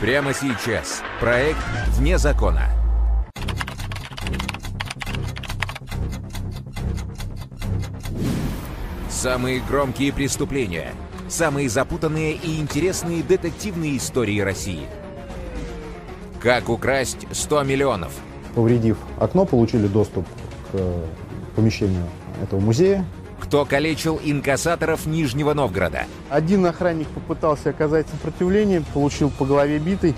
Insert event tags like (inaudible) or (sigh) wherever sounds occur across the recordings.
Прямо сейчас. Проект «Вне закона». Самые громкие преступления. Самые запутанные и интересные детективные истории России. Как украсть 100 миллионов. Повредив окно, получили доступ к помещению этого музея. Кто калечил инкассаторов Нижнего Новгорода. Один охранник попытался оказать сопротивление, получил по голове битой.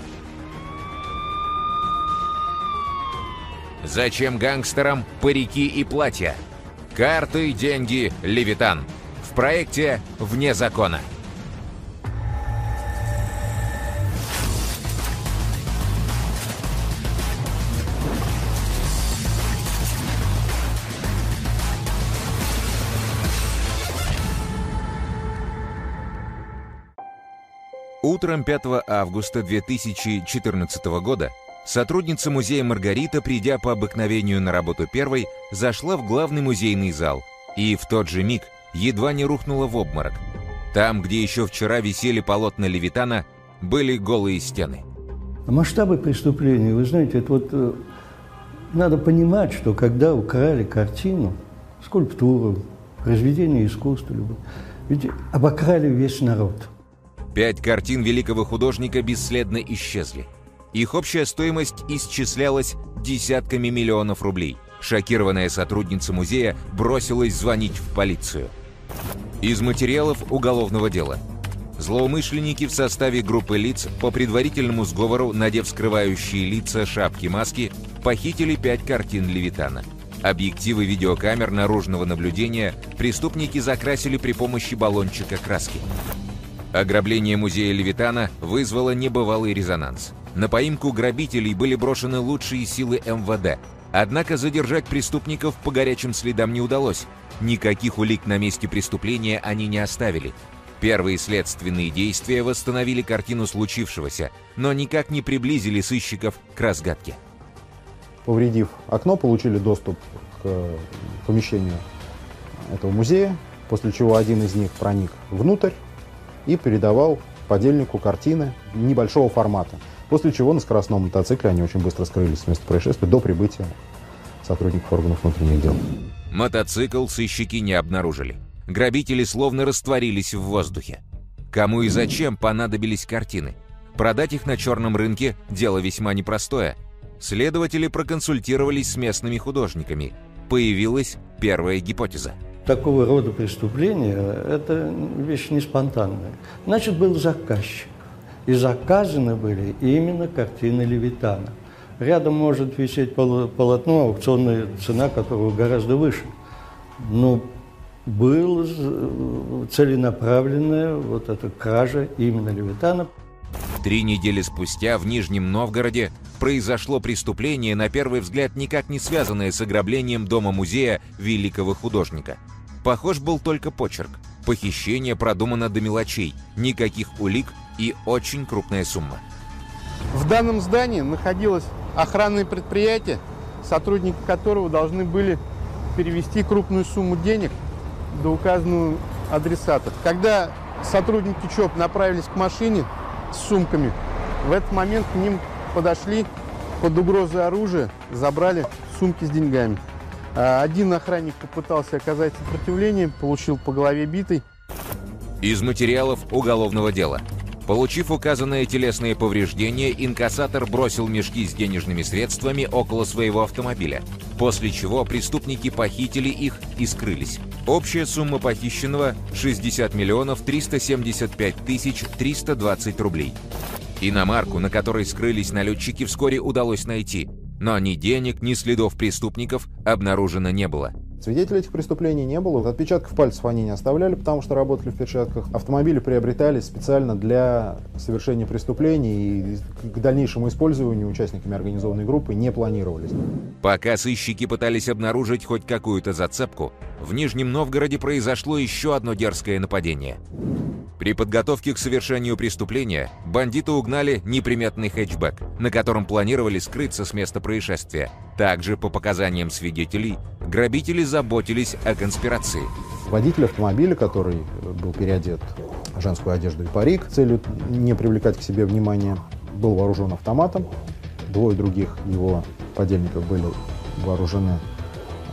Зачем гангстерам парики и платья? Карты, деньги, левитан. В проекте «Вне закона». Утром 5 августа 2014 года сотрудница музея Маргарита, придя по обыкновению на работу первой, зашла в главный музейный зал и в тот же миг едва не рухнула в обморок. Там, где еще вчера висели полотна Левитана, были голые стены. А масштабы преступления, вы знаете, это вот э, надо понимать, что когда украли картину, скульптуру, произведение искусства, ведь обокрали весь народ – Пять картин великого художника бесследно исчезли. Их общая стоимость исчислялась десятками миллионов рублей. Шокированная сотрудница музея бросилась звонить в полицию. Из материалов уголовного дела. Злоумышленники в составе группы лиц по предварительному сговору, надев скрывающие лица шапки-маски, похитили пять картин Левитана. Объективы видеокамер наружного наблюдения преступники закрасили при помощи баллончика краски. Ограбление музея Левитана вызвало небывалый резонанс. На поимку грабителей были брошены лучшие силы МВД. Однако задержать преступников по горячим следам не удалось. Никаких улик на месте преступления они не оставили. Первые следственные действия восстановили картину случившегося, но никак не приблизили сыщиков к разгадке. Повредив окно, получили доступ к помещению этого музея, после чего один из них проник внутрь, и передавал подельнику картины небольшого формата. После чего на скоростном мотоцикле они очень быстро скрылись с места происшествия до прибытия сотрудников органов внутренних дел. Мотоцикл сыщики не обнаружили. Грабители словно растворились в воздухе. Кому и зачем понадобились картины? Продать их на черном рынке – дело весьма непростое. Следователи проконсультировались с местными художниками. Появилась первая гипотеза – такого рода преступления – это вещь не спонтанная. Значит, был заказчик. И заказаны были именно картины Левитана. Рядом может висеть полотно, аукционная цена которого гораздо выше. Но была целенаправленная вот эта кража именно Левитана. Три недели спустя в Нижнем Новгороде произошло преступление, на первый взгляд никак не связанное с ограблением дома-музея великого художника – Похож был только почерк. Похищение продумано до мелочей, никаких улик и очень крупная сумма. В данном здании находилось охранное предприятие, сотрудники которого должны были перевести крупную сумму денег до указанного адресата. Когда сотрудники ЧОП направились к машине с сумками, в этот момент к ним подошли под угрозой оружия, забрали сумки с деньгами. А, один охранник попытался оказать сопротивление, получил по голове битой. Из материалов уголовного дела. Получив указанное телесные повреждения, инкассатор бросил мешки с денежными средствами около своего автомобиля, после чего преступники похитили их и скрылись. Общая сумма похищенного – 60 миллионов 375 тысяч 320 рублей. Иномарку, на которой скрылись налетчики, вскоре удалось найти – но ни денег, ни следов преступников обнаружено не было. Свидетелей этих преступлений не было. Отпечатков пальцев они не оставляли, потому что работали в перчатках. Автомобили приобретались специально для совершения преступлений и к дальнейшему использованию участниками организованной группы не планировались. Пока сыщики пытались обнаружить хоть какую-то зацепку, в Нижнем Новгороде произошло еще одно дерзкое нападение. При подготовке к совершению преступления бандиты угнали неприметный хэтчбэк, на котором планировали скрыться с места происшествия. Также, по показаниям свидетелей, грабители заботились о конспирации. Водитель автомобиля, который был переодет в женскую одежду и парик, целью не привлекать к себе внимание был вооружен автоматом, двое других его подельников были вооружены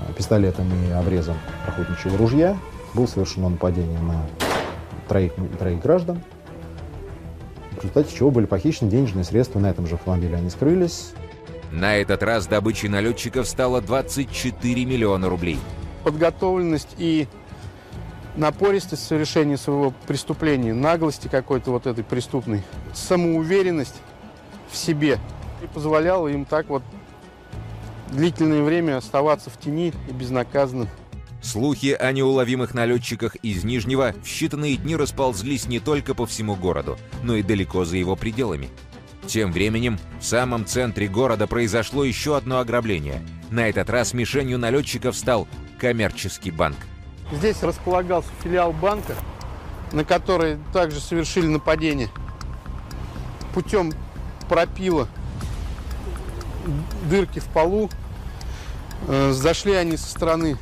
э, пистолетом и обрезом охотничьего ружья. Было совершено нападение на троих, троих граждан, в результате чего были похищены денежные средства на этом же автомобиле. Они скрылись. На этот раз добычей налетчиков стало 24 миллиона рублей. Подготовленность и напористость в совершении своего преступления, наглости какой-то вот этой преступной, самоуверенность в себе и позволяла им так вот длительное время оставаться в тени и безнаказанным. Слухи о неуловимых налетчиках из Нижнего в считанные дни расползлись не только по всему городу, но и далеко за его пределами. Тем временем в самом центре города произошло еще одно ограбление. На этот раз мишенью налетчиков стал коммерческий банк. Здесь располагался филиал банка, на который также совершили нападение путем пропила дырки в полу. Э, Зашли они со стороны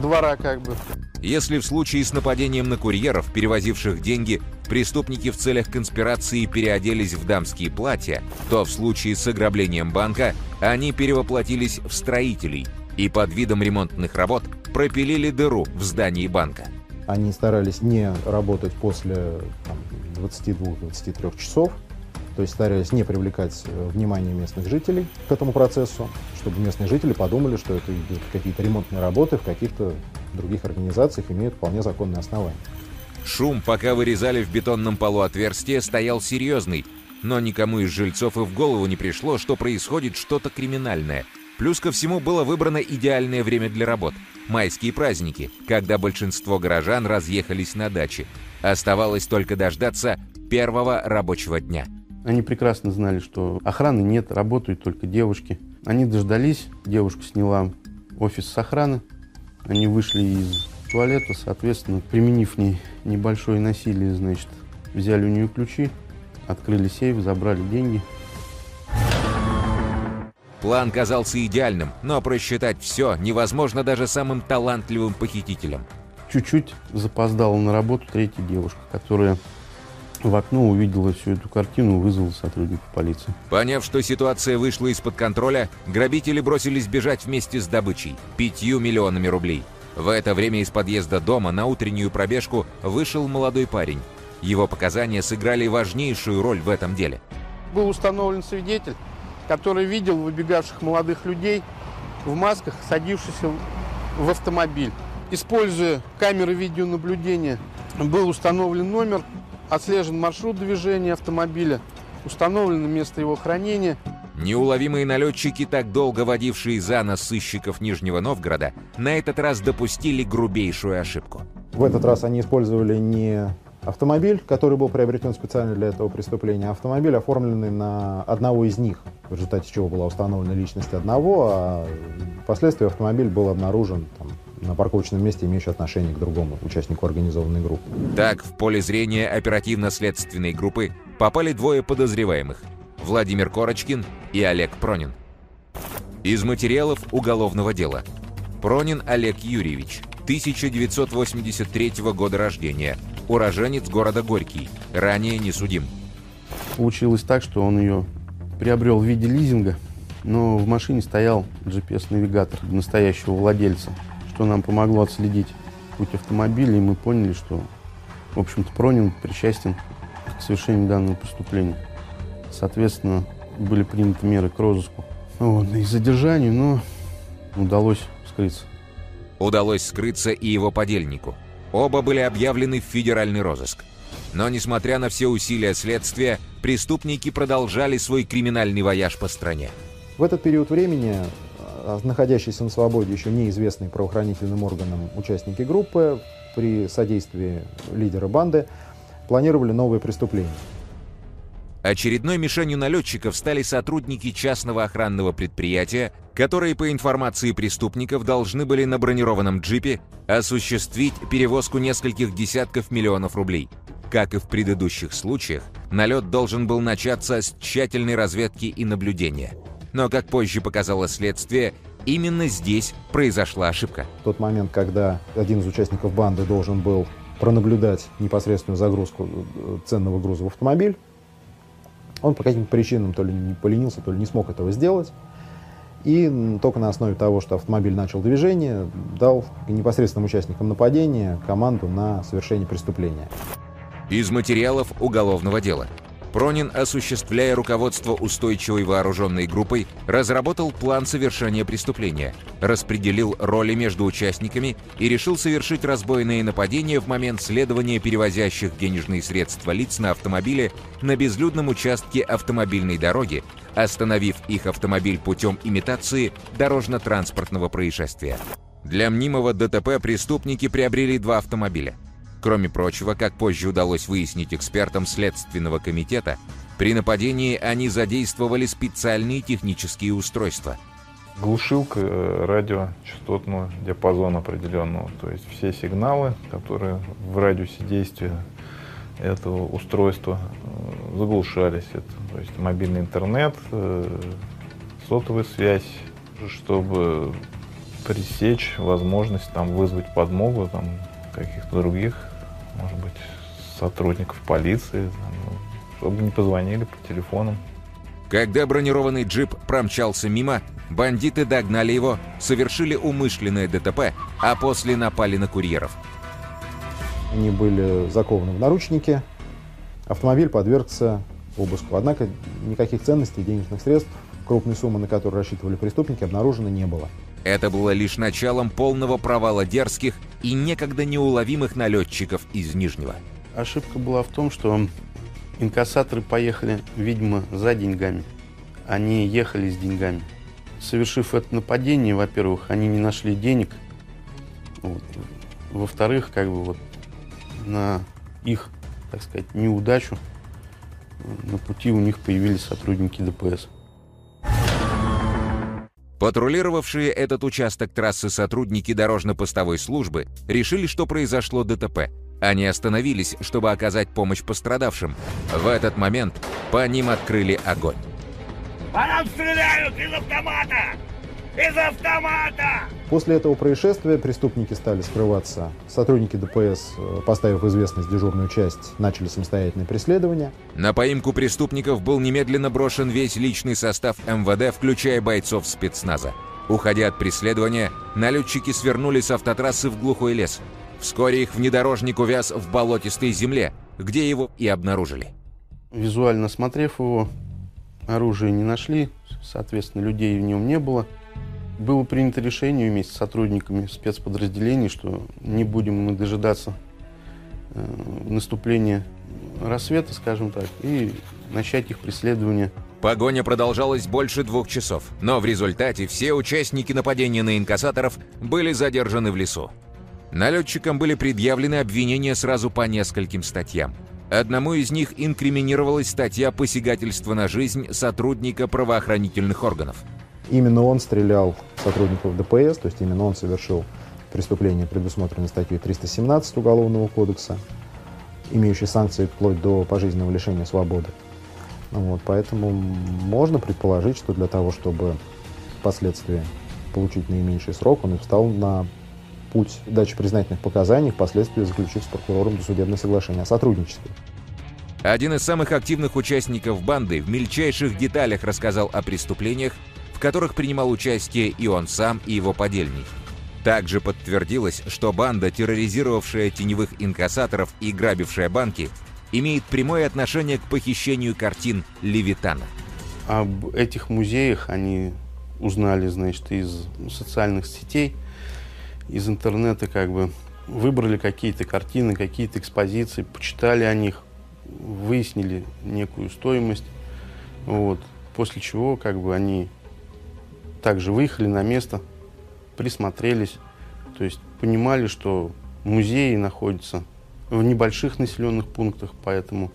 двора как бы. Если в случае с нападением на курьеров, перевозивших деньги, преступники в целях конспирации переоделись в дамские платья, то в случае с ограблением банка они перевоплотились в строителей и под видом ремонтных работ пропилили дыру в здании банка. Они старались не работать после там, 22-23 часов, то есть старались не привлекать э, внимание местных жителей к этому процессу, чтобы местные жители подумали, что это какие-то ремонтные работы в каких-то других организациях, имеют вполне законные основания. Шум, пока вырезали в бетонном полу отверстие, стоял серьезный, но никому из жильцов и в голову не пришло, что происходит что-то криминальное. Плюс ко всему было выбрано идеальное время для работ – майские праздники, когда большинство горожан разъехались на дачи. Оставалось только дождаться первого рабочего дня – они прекрасно знали, что охраны нет, работают только девушки. Они дождались, девушка сняла офис с охраны. Они вышли из туалета, соответственно, применив не, небольшое насилие, значит, взяли у нее ключи, открыли сейф, забрали деньги. План казался идеальным, но просчитать все невозможно даже самым талантливым похитителям. Чуть-чуть запоздала на работу третья девушка, которая в окно увидела всю эту картину и вызвала сотрудника полиции. Поняв, что ситуация вышла из-под контроля, грабители бросились бежать вместе с добычей – пятью миллионами рублей. В это время из подъезда дома на утреннюю пробежку вышел молодой парень. Его показания сыграли важнейшую роль в этом деле. Был установлен свидетель, который видел выбегавших молодых людей в масках, садившихся в автомобиль. Используя камеры видеонаблюдения, был установлен номер Отслежен маршрут движения автомобиля, установлено место его хранения. Неуловимые налетчики, так долго водившие за нос сыщиков Нижнего Новгорода, на этот раз допустили грубейшую ошибку. В этот раз они использовали не автомобиль, который был приобретен специально для этого преступления, а автомобиль, оформленный на одного из них, в результате чего была установлена личность одного, а впоследствии автомобиль был обнаружен там, на парковочном месте, имеющий отношение к другому участнику организованной группы. Так, в поле зрения оперативно-следственной группы попали двое подозреваемых – Владимир Корочкин и Олег Пронин. Из материалов уголовного дела. Пронин Олег Юрьевич, 1983 года рождения, уроженец города Горький, ранее не судим. Получилось так, что он ее приобрел в виде лизинга, но в машине стоял GPS-навигатор настоящего владельца – что нам помогло отследить путь автомобиля, и мы поняли, что, в общем-то, Пронин причастен к совершению данного преступления. Соответственно, были приняты меры к розыску вот, и задержанию, но удалось скрыться. Удалось скрыться и его подельнику. Оба были объявлены в федеральный розыск. Но, несмотря на все усилия следствия, преступники продолжали свой криминальный вояж по стране. В этот период времени а находящиеся на свободе еще неизвестные правоохранительным органам участники группы при содействии лидера банды планировали новые преступления. Очередной мишенью налетчиков стали сотрудники частного охранного предприятия, которые, по информации преступников, должны были на бронированном джипе осуществить перевозку нескольких десятков миллионов рублей. Как и в предыдущих случаях, налет должен был начаться с тщательной разведки и наблюдения – но, как позже показало следствие, именно здесь произошла ошибка. В тот момент, когда один из участников банды должен был пронаблюдать непосредственную загрузку э, ценного груза в автомобиль, Он по каким-то причинам то ли не поленился, то ли не смог этого сделать. И только на основе того, что автомобиль начал движение, дал непосредственным участникам нападения команду на совершение преступления. Из материалов уголовного дела. Пронин, осуществляя руководство устойчивой вооруженной группой, разработал план совершения преступления, распределил роли между участниками и решил совершить разбойные нападения в момент следования перевозящих денежные средства лиц на автомобиле на безлюдном участке автомобильной дороги, остановив их автомобиль путем имитации дорожно-транспортного происшествия. Для мнимого ДТП преступники приобрели два автомобиля – Кроме прочего, как позже удалось выяснить экспертам Следственного комитета, при нападении они задействовали специальные технические устройства. Глушилка э, радиочастотного диапазона определенного, то есть все сигналы, которые в радиусе действия этого устройства э, заглушались. Это, то есть мобильный интернет, э, сотовая связь, чтобы пресечь возможность там, вызвать подмогу там, каких-то других может быть, сотрудников полиции, ну, чтобы не позвонили по телефонам. Когда бронированный джип промчался мимо, бандиты догнали его, совершили умышленное ДТП, а после напали на курьеров. Они были закованы в наручники, автомобиль подвергся обыску. Однако никаких ценностей, денежных средств, крупной суммы, на которую рассчитывали преступники, обнаружено не было. Это было лишь началом полного провала дерзких и некогда неуловимых налетчиков из Нижнего. Ошибка была в том, что инкассаторы поехали, видимо, за деньгами. Они ехали с деньгами. Совершив это нападение, во-первых, они не нашли денег. Вот. Во-вторых, как бы вот на их, так сказать, неудачу на пути у них появились сотрудники ДПС. Патрулировавшие этот участок трассы сотрудники дорожно-постовой службы решили, что произошло ДТП. Они остановились, чтобы оказать помощь пострадавшим. В этот момент по ним открыли огонь. «По нам стреляют из автомата! Из автомата!» После этого происшествия преступники стали скрываться. Сотрудники ДПС, э, поставив известность дежурную часть, начали самостоятельное преследование. На поимку преступников был немедленно брошен весь личный состав МВД, включая бойцов спецназа. Уходя от преследования, налетчики свернули с автотрассы в глухой лес. Вскоре их внедорожник увяз в болотистой земле, где его и обнаружили. Визуально осмотрев его, оружие не нашли, соответственно, людей в нем не было – было принято решение вместе с сотрудниками спецподразделений, что не будем мы дожидаться э, наступления рассвета, скажем так, и начать их преследование. Погоня продолжалась больше двух часов, но в результате все участники нападения на инкассаторов были задержаны в лесу. Налетчикам были предъявлены обвинения сразу по нескольким статьям. Одному из них инкриминировалась статья посягательства на жизнь сотрудника правоохранительных органов – Именно он стрелял сотрудников ДПС, то есть именно он совершил преступление, предусмотренное статьей 317 Уголовного кодекса, имеющей санкции вплоть до пожизненного лишения свободы. Вот, поэтому можно предположить, что для того, чтобы впоследствии получить наименьший срок, он и встал на путь дачи признательных показаний, впоследствии заключив с прокурором досудебное соглашение о сотрудничестве. Один из самых активных участников банды в мельчайших деталях рассказал о преступлениях, которых принимал участие и он сам, и его подельник. Также подтвердилось, что банда, терроризировавшая теневых инкассаторов и грабившая банки, имеет прямое отношение к похищению картин Левитана. Об этих музеях они узнали, значит, из социальных сетей, из интернета, как бы выбрали какие-то картины, какие-то экспозиции, почитали о них, выяснили некую стоимость, вот, после чего, как бы, они также выехали на место, присмотрелись, то есть понимали, что музеи находятся в небольших населенных пунктах, поэтому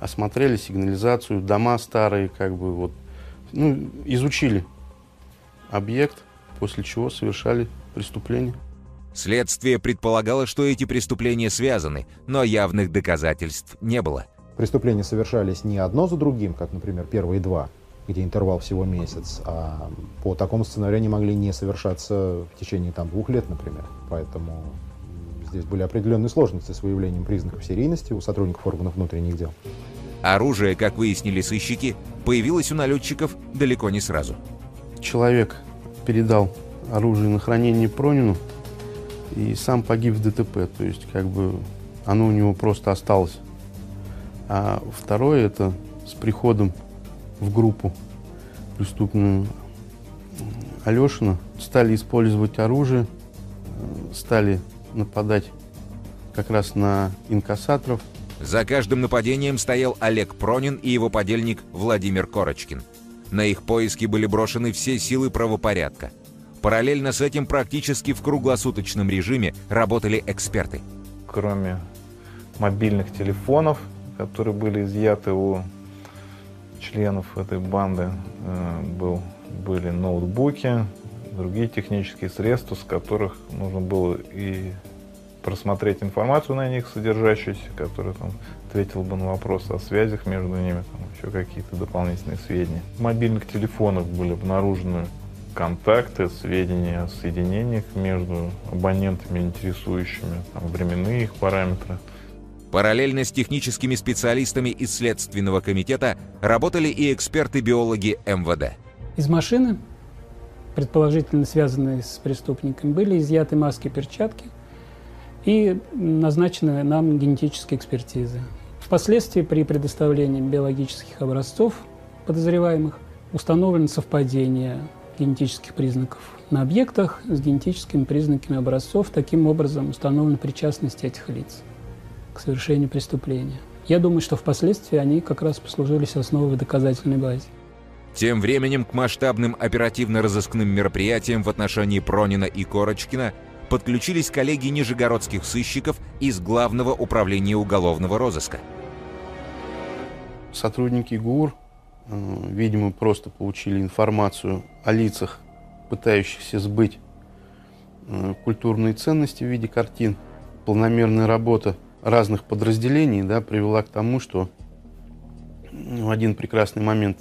осмотрели сигнализацию, дома старые, как бы вот, ну, изучили объект, после чего совершали преступление. Следствие предполагало, что эти преступления связаны, но явных доказательств не было. Преступления совершались не одно за другим, как, например, первые два, где интервал всего месяц, а по такому сценарию они могли не совершаться в течение там, двух лет, например. Поэтому здесь были определенные сложности с выявлением признаков серийности у сотрудников органов внутренних дел. Оружие, как выяснили сыщики, появилось у налетчиков далеко не сразу. Человек передал оружие на хранение Пронину и сам погиб в ДТП. То есть, как бы, оно у него просто осталось. А второе, это с приходом в группу преступную Алешина стали использовать оружие, стали нападать как раз на инкассаторов. За каждым нападением стоял Олег Пронин и его подельник Владимир Корочкин. На их поиски были брошены все силы правопорядка. Параллельно с этим практически в круглосуточном режиме работали эксперты. Кроме мобильных телефонов, которые были изъяты у членов этой банды, э, был, были ноутбуки, другие технические средства, с которых нужно было и просмотреть информацию на них содержащуюся, которая там ответила бы на вопросы о связях между ними, там еще какие-то дополнительные сведения. В мобильных телефонах были обнаружены контакты, сведения о соединениях между абонентами, интересующими там, временные их параметры. Параллельно с техническими специалистами из Следственного комитета работали и эксперты-биологи МВД. Из машины, предположительно связанные с преступником, были изъяты маски перчатки и назначены нам генетические экспертизы. Впоследствии при предоставлении биологических образцов подозреваемых установлено совпадение генетических признаков на объектах с генетическими признаками образцов. Таким образом установлена причастность этих лиц к совершению преступления. Я думаю, что впоследствии они как раз послужили основой доказательной базе. Тем временем к масштабным оперативно-розыскным мероприятиям в отношении Пронина и Корочкина подключились коллеги нижегородских сыщиков из Главного управления уголовного розыска. Сотрудники ГУР, э, видимо, просто получили информацию о лицах, пытающихся сбыть э, культурные ценности в виде картин. Планомерная работа разных подразделений да, привела к тому, что в один прекрасный момент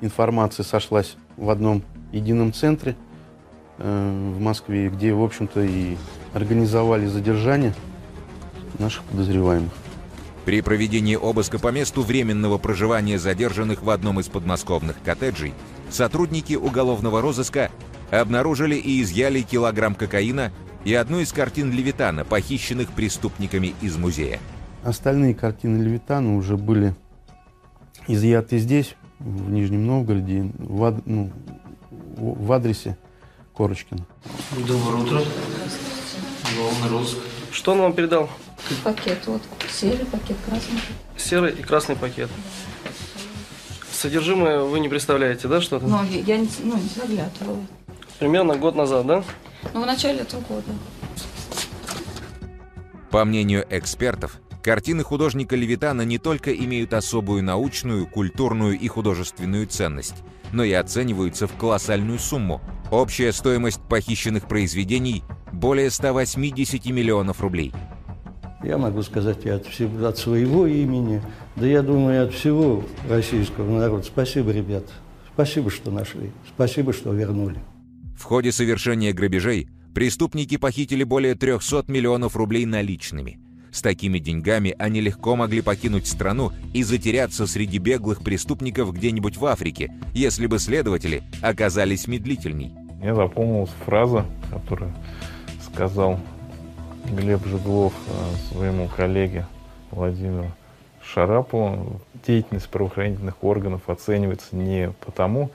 информация сошлась в одном едином центре э, в Москве, где, в общем-то, и организовали задержание наших подозреваемых. При проведении обыска по месту временного проживания задержанных в одном из подмосковных коттеджей сотрудники уголовного розыска обнаружили и изъяли килограмм кокаина и одну из картин Левитана, похищенных преступниками из музея. Остальные картины Левитана уже были изъяты здесь, в Нижнем Новгороде, в, ад, ну, в адресе Корочкина. Доброе утро. Главный розыск. Что он вам передал? Пакет, вот, серый пакет, красный. Серый и красный пакет. Содержимое вы не представляете, да, что-то? Но я, я не, ну, не заглядывала. Примерно год назад, да? Ну, в начале этого года. По мнению экспертов, картины художника Левитана не только имеют особую научную, культурную и художественную ценность, но и оцениваются в колоссальную сумму. Общая стоимость похищенных произведений – более 180 миллионов рублей. Я могу сказать и от, всего, от своего имени, да я думаю, и от всего российского народа. Спасибо, ребят. Спасибо, что нашли. Спасибо, что вернули. В ходе совершения грабежей преступники похитили более 300 миллионов рублей наличными. С такими деньгами они легко могли покинуть страну и затеряться среди беглых преступников где-нибудь в Африке, если бы следователи оказались медлительней. Мне запомнилась фраза, которую сказал Глеб Жеглов э, своему коллеге Владимиру Шарапову. Деятельность правоохранительных органов оценивается не потому,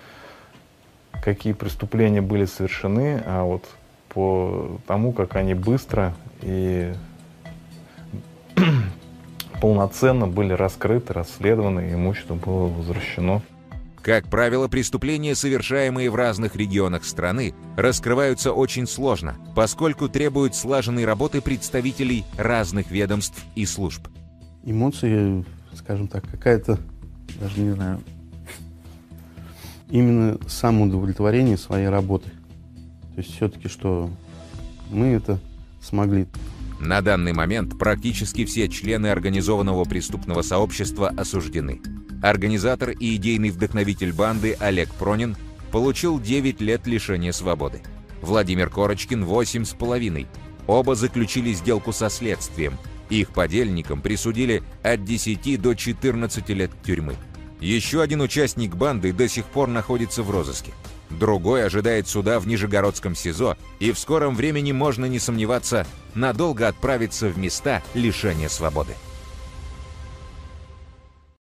какие преступления были совершены, а вот по тому, как они быстро и (clears throat) полноценно были раскрыты, расследованы, и имущество было возвращено. Как правило, преступления, совершаемые в разных регионах страны, раскрываются очень сложно, поскольку требуют слаженной работы представителей разных ведомств и служб. Эмоции, скажем так, какая-то, даже не знаю, именно самоудовлетворение своей работы. То есть все-таки, что мы это смогли. На данный момент практически все члены организованного преступного сообщества осуждены. Организатор и идейный вдохновитель банды Олег Пронин получил 9 лет лишения свободы. Владимир Корочкин – 8,5. Оба заключили сделку со следствием. Их подельникам присудили от 10 до 14 лет тюрьмы. Еще один участник банды до сих пор находится в розыске. Другой ожидает суда в Нижегородском СИЗО, и в скором времени можно не сомневаться, надолго отправиться в места лишения свободы.